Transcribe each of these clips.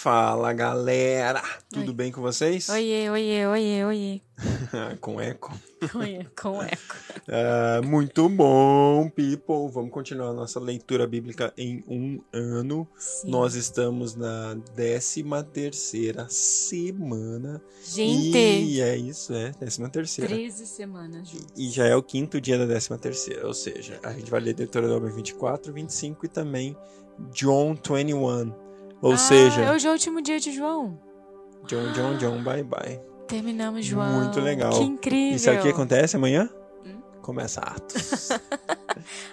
Fala galera, tudo Oi. bem com vocês? Oiê, oiê, oiê, oiê. com eco. Oiê, com eco. Ah, muito bom, people. Vamos continuar a nossa leitura bíblica em um ano. Sim. Nós estamos na 13 terceira semana. Gente, E é isso, é, 13 terceira. 13 semanas juntos. E já é o quinto dia da 13 terceira, ou seja, a gente vai ler Deuteronômio 24, 25 e também John 21. Ou ah, seja, hoje é o último dia de João. John, John, John, bye bye. Terminamos João. Muito legal. Que incrível. E sabe o que acontece amanhã? Hum? Começa Atos.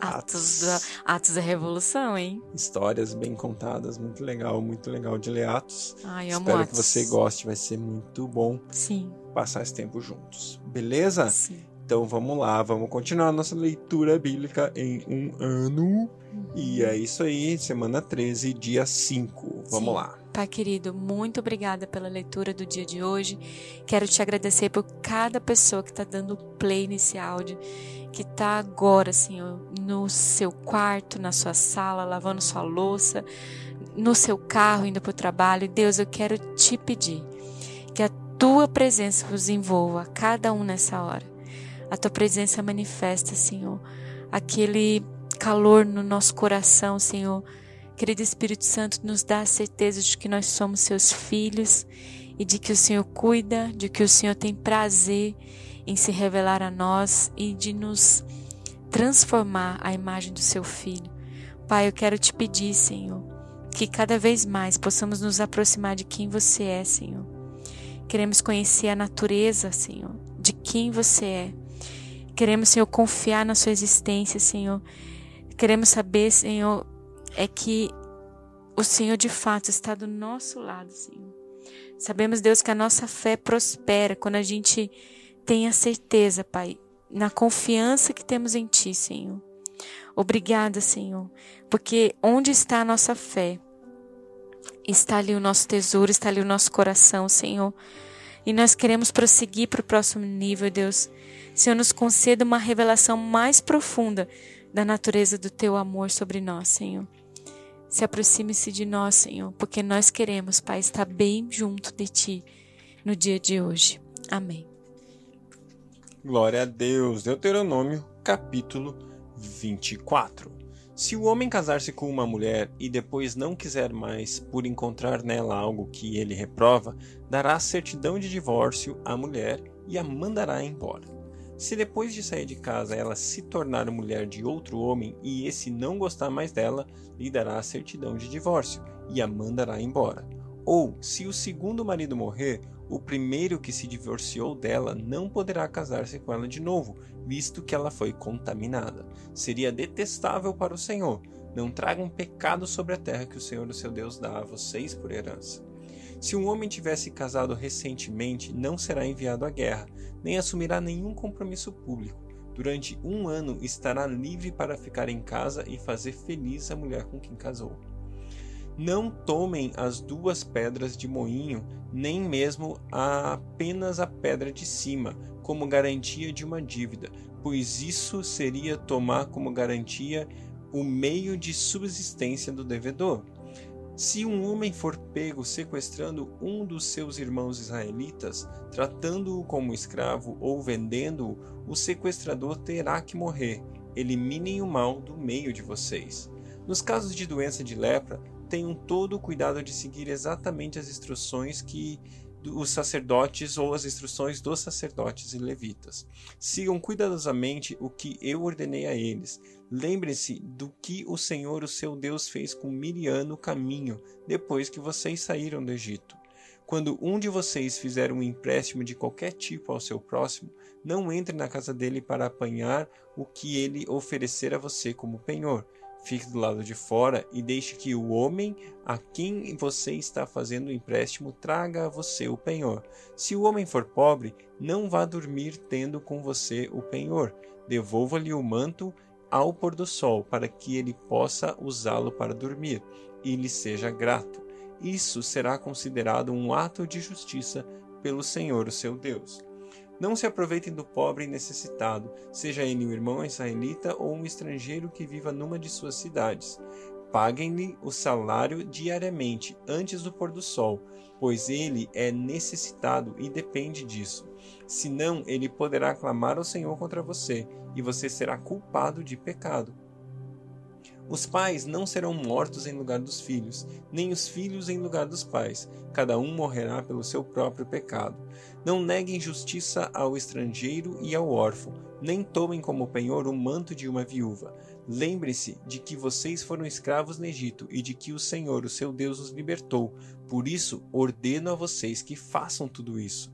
Atos da, Atos da Revolução, hein? Histórias bem contadas, muito legal, muito legal de ler Atos. Ai, amo Espero Atos. que você goste, vai ser muito bom Sim, passar esse tempo juntos. Beleza? sim. Então vamos lá, vamos continuar nossa leitura bíblica em um ano. E é isso aí, semana 13, dia 5. Vamos Sim. lá. Pai querido, muito obrigada pela leitura do dia de hoje. Quero te agradecer por cada pessoa que está dando play nesse áudio, que está agora, Senhor, no seu quarto, na sua sala, lavando sua louça, no seu carro, indo para o trabalho. Deus, eu quero te pedir que a tua presença vos envolva, cada um nessa hora. A tua presença manifesta, Senhor, aquele calor no nosso coração, Senhor. Querido Espírito Santo, nos dá a certeza de que nós somos seus filhos e de que o Senhor cuida, de que o Senhor tem prazer em se revelar a nós e de nos transformar à imagem do seu filho. Pai, eu quero te pedir, Senhor, que cada vez mais possamos nos aproximar de quem você é, Senhor. Queremos conhecer a natureza, Senhor, de quem você é. Queremos, Senhor, confiar na sua existência, Senhor. Queremos saber, Senhor, é que o Senhor de fato está do nosso lado, Senhor. Sabemos, Deus, que a nossa fé prospera quando a gente tem a certeza, Pai, na confiança que temos em Ti, Senhor. Obrigada, Senhor, porque onde está a nossa fé, está ali o nosso tesouro, está ali o nosso coração, Senhor. E nós queremos prosseguir para o próximo nível, Deus. Senhor, nos conceda uma revelação mais profunda da natureza do Teu amor sobre nós, Senhor. Se aproxime-se de nós, Senhor, porque nós queremos, Pai, estar bem junto de Ti no dia de hoje. Amém. Glória a Deus. Deuteronômio, capítulo 24. Se o homem casar-se com uma mulher e depois não quiser mais, por encontrar nela algo que ele reprova, dará certidão de divórcio à mulher e a mandará embora. Se depois de sair de casa ela se tornar mulher de outro homem e esse não gostar mais dela, lhe dará a certidão de divórcio e a mandará embora. Ou, se o segundo marido morrer, o primeiro que se divorciou dela não poderá casar-se com ela de novo, visto que ela foi contaminada. Seria detestável para o Senhor. Não tragam pecado sobre a terra que o Senhor, o seu Deus, dá a vocês por herança. Se um homem tivesse casado recentemente, não será enviado à guerra, nem assumirá nenhum compromisso público. Durante um ano estará livre para ficar em casa e fazer feliz a mulher com quem casou. Não tomem as duas pedras de moinho, nem mesmo a apenas a pedra de cima, como garantia de uma dívida, pois isso seria tomar como garantia o meio de subsistência do devedor. Se um homem for pego sequestrando um dos seus irmãos israelitas, tratando-o como escravo ou vendendo-o, o sequestrador terá que morrer. Eliminem o mal do meio de vocês. Nos casos de doença de lepra, tenham todo o cuidado de seguir exatamente as instruções que os sacerdotes ou as instruções dos sacerdotes e levitas. Sigam cuidadosamente o que eu ordenei a eles. Lembrem-se do que o Senhor, o seu Deus, fez com Miriam no caminho, depois que vocês saíram do Egito. Quando um de vocês fizer um empréstimo de qualquer tipo ao seu próximo, não entre na casa dele para apanhar o que ele oferecer a você como penhor. Fique do lado de fora e deixe que o homem a quem você está fazendo o empréstimo traga a você o penhor. Se o homem for pobre, não vá dormir tendo com você o penhor. Devolva-lhe o manto ao pôr do sol, para que ele possa usá-lo para dormir e lhe seja grato. Isso será considerado um ato de justiça pelo Senhor, o seu Deus. Não se aproveitem do pobre e necessitado, seja ele um irmão israelita ou um estrangeiro que viva numa de suas cidades. Paguem-lhe o salário diariamente, antes do pôr do sol, pois ele é necessitado e depende disso. Senão, ele poderá clamar ao Senhor contra você, e você será culpado de pecado. Os pais não serão mortos em lugar dos filhos, nem os filhos em lugar dos pais. Cada um morrerá pelo seu próprio pecado. Não neguem justiça ao estrangeiro e ao órfão, nem tomem como penhor o manto de uma viúva. Lembre-se de que vocês foram escravos no Egito e de que o Senhor, o seu Deus, os libertou. Por isso, ordeno a vocês que façam tudo isso.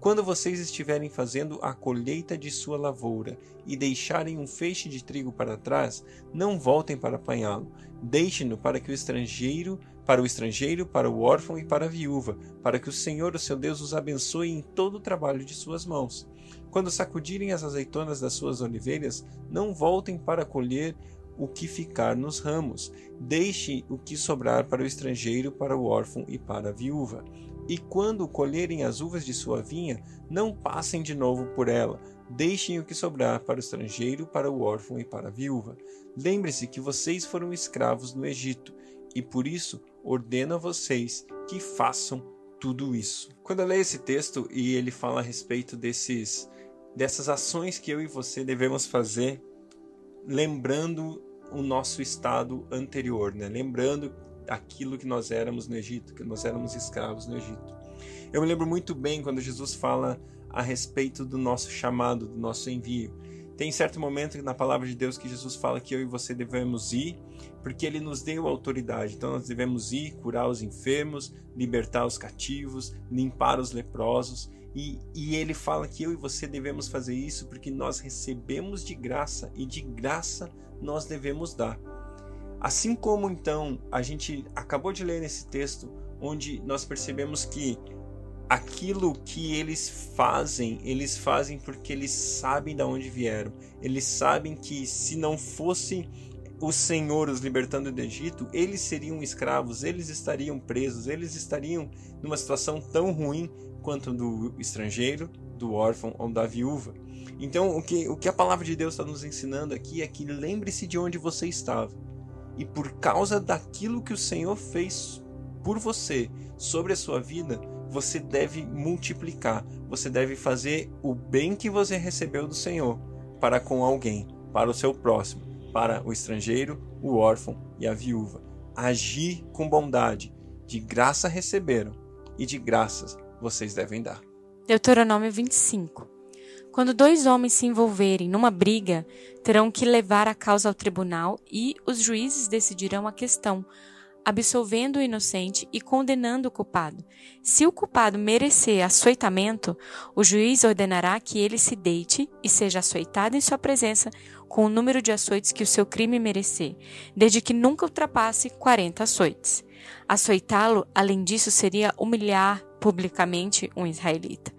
Quando vocês estiverem fazendo a colheita de sua lavoura e deixarem um feixe de trigo para trás, não voltem para apanhá-lo. Deixem-no para que o estrangeiro, para o estrangeiro, para o órfão e para a viúva, para que o Senhor, o seu Deus, os abençoe em todo o trabalho de suas mãos. Quando sacudirem as azeitonas das suas oliveiras, não voltem para colher o que ficar nos ramos. Deixe o que sobrar para o estrangeiro, para o órfão e para a viúva. E quando colherem as uvas de sua vinha, não passem de novo por ela. Deixem o que sobrar para o estrangeiro, para o órfão e para a viúva. Lembre-se que vocês foram escravos no Egito, e por isso ordeno a vocês que façam tudo isso. Quando eu leio esse texto e ele fala a respeito desses dessas ações que eu e você devemos fazer, lembrando o nosso estado anterior, né? Lembrando aquilo que nós éramos no Egito, que nós éramos escravos no Egito. Eu me lembro muito bem quando Jesus fala a respeito do nosso chamado, do nosso envio. Tem certo momento na palavra de Deus que Jesus fala que eu e você devemos ir, porque ele nos deu autoridade. Então nós devemos ir, curar os enfermos, libertar os cativos, limpar os leprosos. E, e ele fala que eu e você devemos fazer isso porque nós recebemos de graça e de graça nós devemos dar. Assim como então a gente acabou de ler nesse texto, onde nós percebemos que aquilo que eles fazem, eles fazem porque eles sabem de onde vieram. Eles sabem que se não fosse o Senhor os libertando do Egito, eles seriam escravos, eles estariam presos, eles estariam numa situação tão ruim quanto do estrangeiro, do órfão ou da viúva. Então, o que, o que a palavra de Deus está nos ensinando aqui é que lembre-se de onde você estava e por causa daquilo que o Senhor fez por você sobre a sua vida, você deve multiplicar, você deve fazer o bem que você recebeu do Senhor para com alguém, para o seu próximo, para o estrangeiro, o órfão e a viúva. Agir com bondade, de graça receberam e de graças vocês devem dar. Deuteronômio 25 quando dois homens se envolverem numa briga, terão que levar a causa ao tribunal e os juízes decidirão a questão, absolvendo o inocente e condenando o culpado. Se o culpado merecer açoitamento, o juiz ordenará que ele se deite e seja açoitado em sua presença com o número de açoites que o seu crime merecer, desde que nunca ultrapasse 40 açoites. Açoitá-lo, além disso, seria humilhar publicamente um israelita.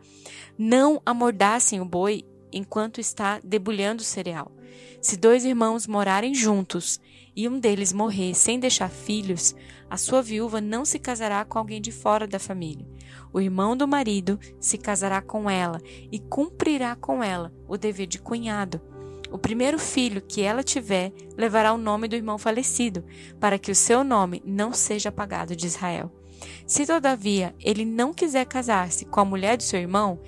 Não amordassem o boi enquanto está debulhando o cereal. Se dois irmãos morarem juntos e um deles morrer sem deixar filhos, a sua viúva não se casará com alguém de fora da família. O irmão do marido se casará com ela e cumprirá com ela o dever de cunhado. O primeiro filho que ela tiver levará o nome do irmão falecido, para que o seu nome não seja apagado de Israel. Se todavia ele não quiser casar-se com a mulher do seu irmão,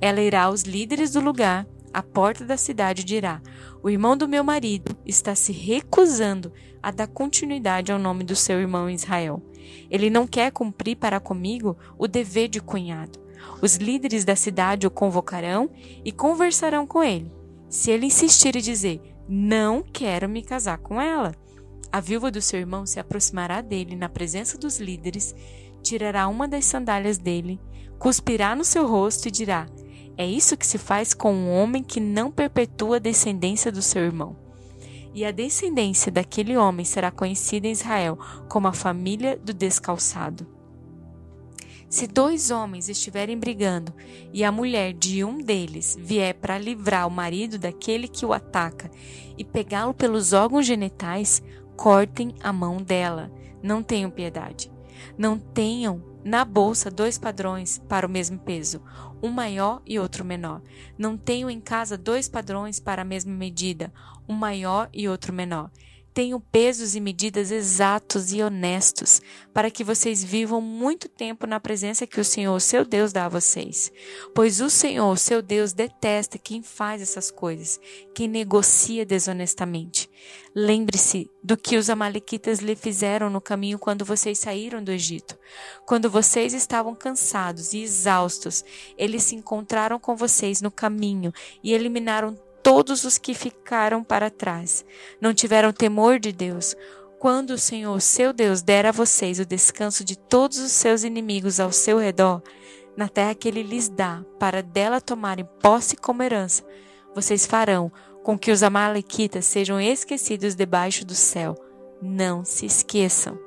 ela irá aos líderes do lugar, à porta da cidade, e dirá: O irmão do meu marido está se recusando a dar continuidade ao nome do seu irmão Israel. Ele não quer cumprir para comigo o dever de cunhado. Os líderes da cidade o convocarão e conversarão com ele. Se ele insistir e dizer: Não quero me casar com ela, a viúva do seu irmão se aproximará dele na presença dos líderes, tirará uma das sandálias dele, cuspirá no seu rosto e dirá: É isso que se faz com um homem que não perpetua a descendência do seu irmão. E a descendência daquele homem será conhecida em Israel como a família do descalçado. Se dois homens estiverem brigando e a mulher de um deles vier para livrar o marido daquele que o ataca e pegá-lo pelos órgãos genitais, cortem a mão dela. Não tenham piedade. Não tenham na bolsa dois padrões para o mesmo peso, um maior e outro menor. Não tenham em casa dois padrões para a mesma medida, um maior e outro menor. Tenho pesos e medidas exatos e honestos, para que vocês vivam muito tempo na presença que o Senhor, seu Deus, dá a vocês. Pois o Senhor, seu Deus, detesta quem faz essas coisas, quem negocia desonestamente. Lembre-se do que os Amalequitas lhe fizeram no caminho quando vocês saíram do Egito. Quando vocês estavam cansados e exaustos, eles se encontraram com vocês no caminho e eliminaram todos os que ficaram para trás. Não tiveram temor de Deus. Quando o Senhor, seu Deus, der a vocês o descanso de todos os seus inimigos ao seu redor, na terra que ele lhes dá, para dela tomarem posse como herança, vocês farão com que os amalequitas sejam esquecidos debaixo do céu. Não se esqueçam.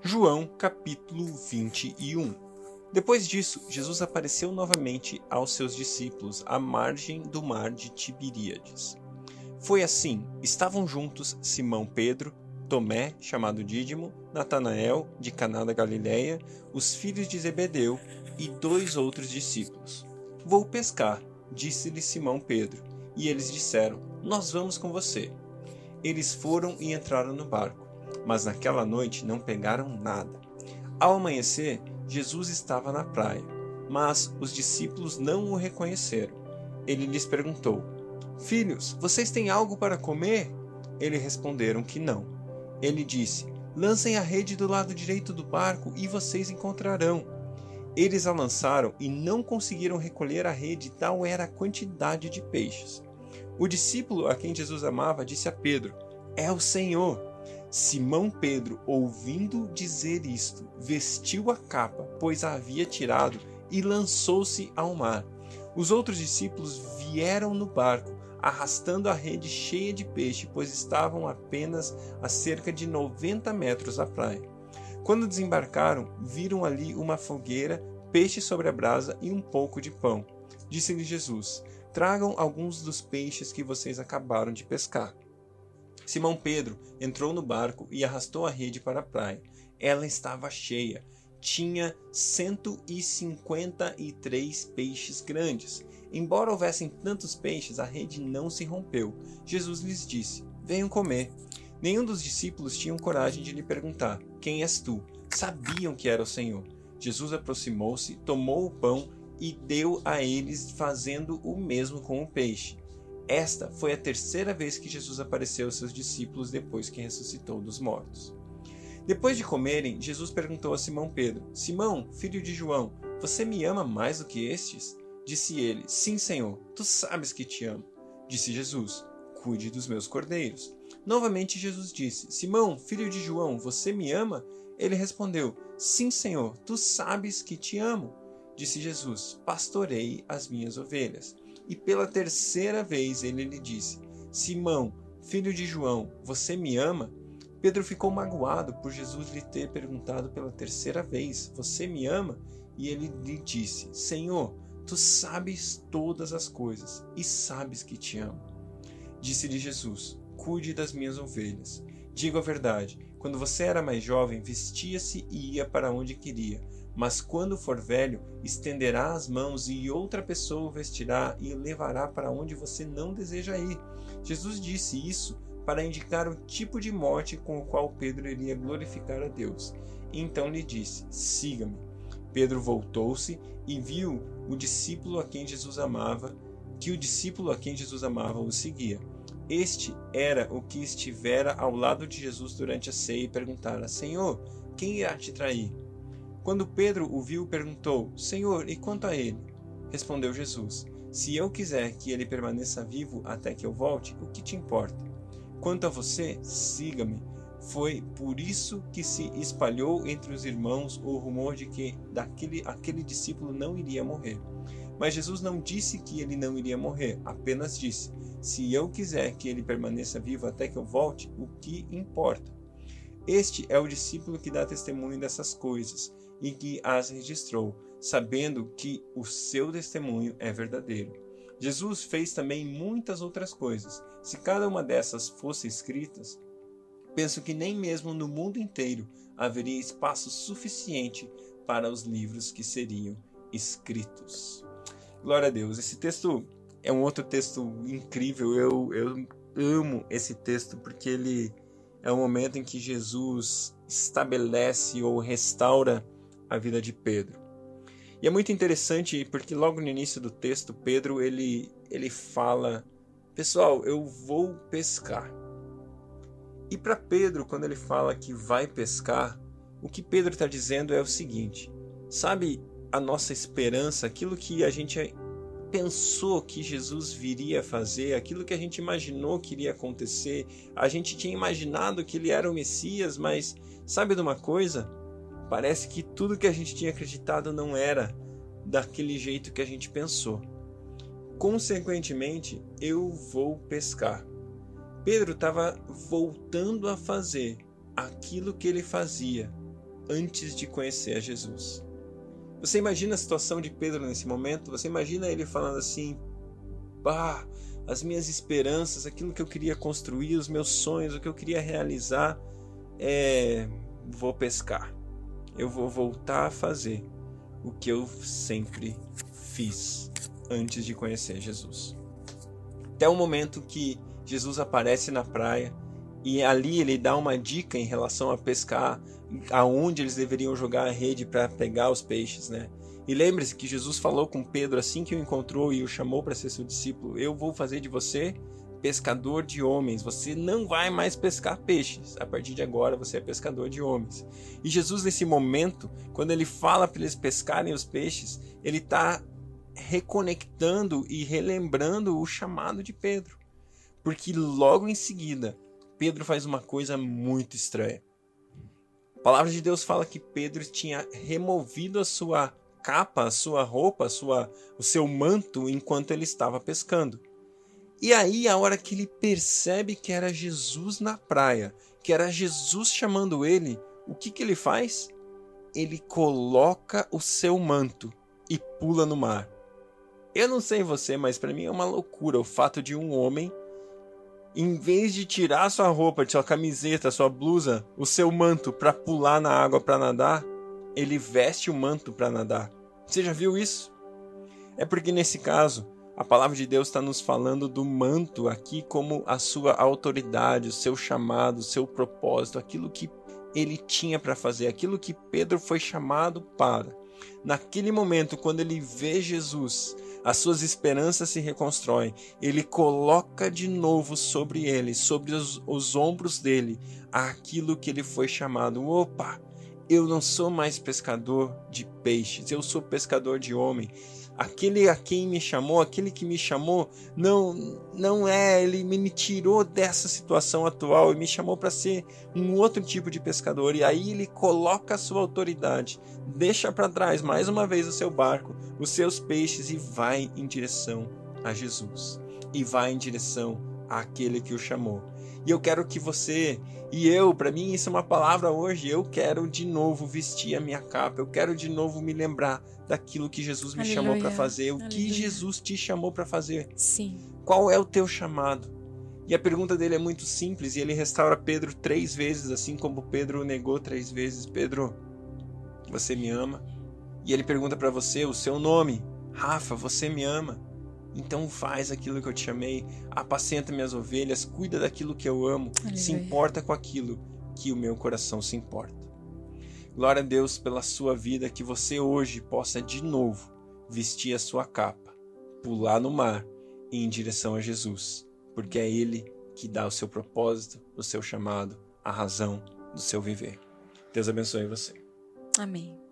João capítulo 21 Depois disso, Jesus apareceu novamente aos seus discípulos à margem do mar de Tiberíades. Foi assim: estavam juntos Simão Pedro, Tomé, chamado Dídimo, Natanael, de Caná da Galileia, os filhos de Zebedeu e dois outros discípulos. Vou pescar, disse-lhe Simão Pedro, e eles disseram: Nós vamos com você. Eles foram e entraram no barco, mas naquela noite não pegaram nada. Ao amanhecer, Jesus estava na praia, mas os discípulos não o reconheceram. Ele lhes perguntou: Filhos, vocês têm algo para comer? Eles responderam que não. Ele disse: Lancem a rede do lado direito do barco e vocês encontrarão. Eles a lançaram e não conseguiram recolher a rede, tal era a quantidade de peixes. O discípulo a quem Jesus amava disse a Pedro: É o Senhor. Simão Pedro, ouvindo dizer isto, vestiu a capa, pois a havia tirado, e lançou-se ao mar. Os outros discípulos vieram no barco, arrastando a rede cheia de peixe, pois estavam apenas a cerca de 90 metros da praia. Quando desembarcaram, viram ali uma fogueira, peixe sobre a brasa e um pouco de pão. Disse-lhe Jesus: Tragam alguns dos peixes que vocês acabaram de pescar. Simão Pedro entrou no barco e arrastou a rede para a praia. Ela estava cheia. Tinha 153 peixes grandes. Embora houvessem tantos peixes, a rede não se rompeu. Jesus lhes disse: Venham comer. Nenhum dos discípulos tinham coragem de lhe perguntar: Quem és tu? Sabiam que era o Senhor. Jesus aproximou-se, tomou o pão e deu a eles, fazendo o mesmo com o peixe. Esta foi a terceira vez que Jesus apareceu aos seus discípulos depois que ressuscitou dos mortos. Depois de comerem, Jesus perguntou a Simão Pedro: Simão, filho de João, você me ama mais do que estes? Disse ele: Sim, Senhor, tu sabes que te amo. Disse Jesus: Cuide dos meus cordeiros. Novamente Jesus disse: Simão, filho de João, você me ama? Ele respondeu: Sim, Senhor, tu sabes que te amo. Disse Jesus: Pastorei as minhas ovelhas. E pela terceira vez ele lhe disse: Simão, filho de João, você me ama? Pedro ficou magoado por Jesus lhe ter perguntado pela terceira vez: Você me ama? E ele lhe disse: Senhor, tu sabes todas as coisas e sabes que te amo. Disse-lhe Jesus: cuide das minhas ovelhas. Digo a verdade: quando você era mais jovem, vestia-se e ia para onde queria. Mas quando for velho, estenderá as mãos e outra pessoa o vestirá e o levará para onde você não deseja ir. Jesus disse isso para indicar o tipo de morte com o qual Pedro iria glorificar a Deus. Então lhe disse: Siga-me. Pedro voltou-se e viu o discípulo a quem Jesus amava, que o discípulo a quem Jesus amava o seguia. Este era o que estivera ao lado de Jesus durante a ceia e perguntara: Senhor, quem irá te trair? Quando Pedro o viu, perguntou: Senhor, e quanto a ele? Respondeu Jesus: Se eu quiser que ele permaneça vivo até que eu volte, o que te importa? Quanto a você, siga-me. Foi por isso que se espalhou entre os irmãos o rumor de que daquele aquele discípulo não iria morrer. Mas Jesus não disse que ele não iria morrer, apenas disse: Se eu quiser que ele permaneça vivo até que eu volte, o que importa? Este é o discípulo que dá testemunho dessas coisas e que as registrou, sabendo que o seu testemunho é verdadeiro. Jesus fez também muitas outras coisas. Se cada uma dessas fosse escritas, penso que nem mesmo no mundo inteiro haveria espaço suficiente para os livros que seriam escritos. Glória a Deus. Esse texto é um outro texto incrível. Eu, eu amo esse texto porque ele é o momento em que Jesus estabelece ou restaura a vida de Pedro. E é muito interessante porque logo no início do texto, Pedro ele, ele fala: Pessoal, eu vou pescar. E para Pedro, quando ele fala que vai pescar, o que Pedro está dizendo é o seguinte: sabe a nossa esperança, aquilo que a gente pensou que Jesus viria fazer, aquilo que a gente imaginou que iria acontecer, a gente tinha imaginado que ele era o Messias, mas sabe de uma coisa? Parece que tudo que a gente tinha acreditado não era daquele jeito que a gente pensou. Consequentemente, eu vou pescar. Pedro estava voltando a fazer aquilo que ele fazia antes de conhecer a Jesus. Você imagina a situação de Pedro nesse momento? Você imagina ele falando assim: "Bah, as minhas esperanças, aquilo que eu queria construir, os meus sonhos, o que eu queria realizar, é vou pescar. Eu vou voltar a fazer o que eu sempre fiz antes de conhecer Jesus. Até o momento que Jesus aparece na praia e ali ele dá uma dica em relação a pescar, aonde eles deveriam jogar a rede para pegar os peixes, né? E lembre-se que Jesus falou com Pedro assim que o encontrou e o chamou para ser seu discípulo: Eu vou fazer de você pescador de homens. Você não vai mais pescar peixes. A partir de agora você é pescador de homens. E Jesus, nesse momento, quando ele fala para eles pescarem os peixes, ele está reconectando e relembrando o chamado de Pedro. Porque logo em seguida, Pedro faz uma coisa muito estranha. A palavra de Deus fala que Pedro tinha removido a sua capa, a sua roupa, a sua, o seu manto enquanto ele estava pescando. E aí, a hora que ele percebe que era Jesus na praia, que era Jesus chamando ele, o que, que ele faz? Ele coloca o seu manto e pula no mar. Eu não sei você, mas para mim é uma loucura o fato de um homem, em vez de tirar sua roupa, sua camiseta, sua blusa, o seu manto para pular na água para nadar, ele veste o manto para nadar. Você já viu isso? É porque nesse caso, a palavra de Deus está nos falando do manto aqui como a sua autoridade, o seu chamado, o seu propósito, aquilo que ele tinha para fazer, aquilo que Pedro foi chamado para. Naquele momento, quando ele vê Jesus, as suas esperanças se reconstroem. Ele coloca de novo sobre ele, sobre os, os ombros dele, aquilo que ele foi chamado. Opa! Eu não sou mais pescador de peixes, eu sou pescador de homem aquele a quem me chamou, aquele que me chamou, não não é, ele me tirou dessa situação atual e me chamou para ser um outro tipo de pescador. E aí ele coloca a sua autoridade, deixa para trás mais uma vez o seu barco, os seus peixes e vai em direção a Jesus. E vai em direção àquele que o chamou. E eu quero que você e eu, para mim isso é uma palavra hoje, eu quero de novo vestir a minha capa, eu quero de novo me lembrar daquilo que Jesus me Aleluia. chamou para fazer, o Aleluia. que Jesus te chamou para fazer. Sim. Qual é o teu chamado? E a pergunta dele é muito simples e ele restaura Pedro três vezes, assim como Pedro negou três vezes. Pedro, você me ama? E ele pergunta para você o seu nome. Rafa, você me ama? Então faz aquilo que eu te chamei, apacenta minhas ovelhas, cuida daquilo que eu amo, Aleluia. se importa com aquilo que o meu coração se importa. Glória a Deus pela sua vida, que você hoje possa de novo vestir a sua capa, pular no mar e em direção a Jesus, porque é Ele que dá o seu propósito, o seu chamado, a razão do seu viver. Deus abençoe você. Amém.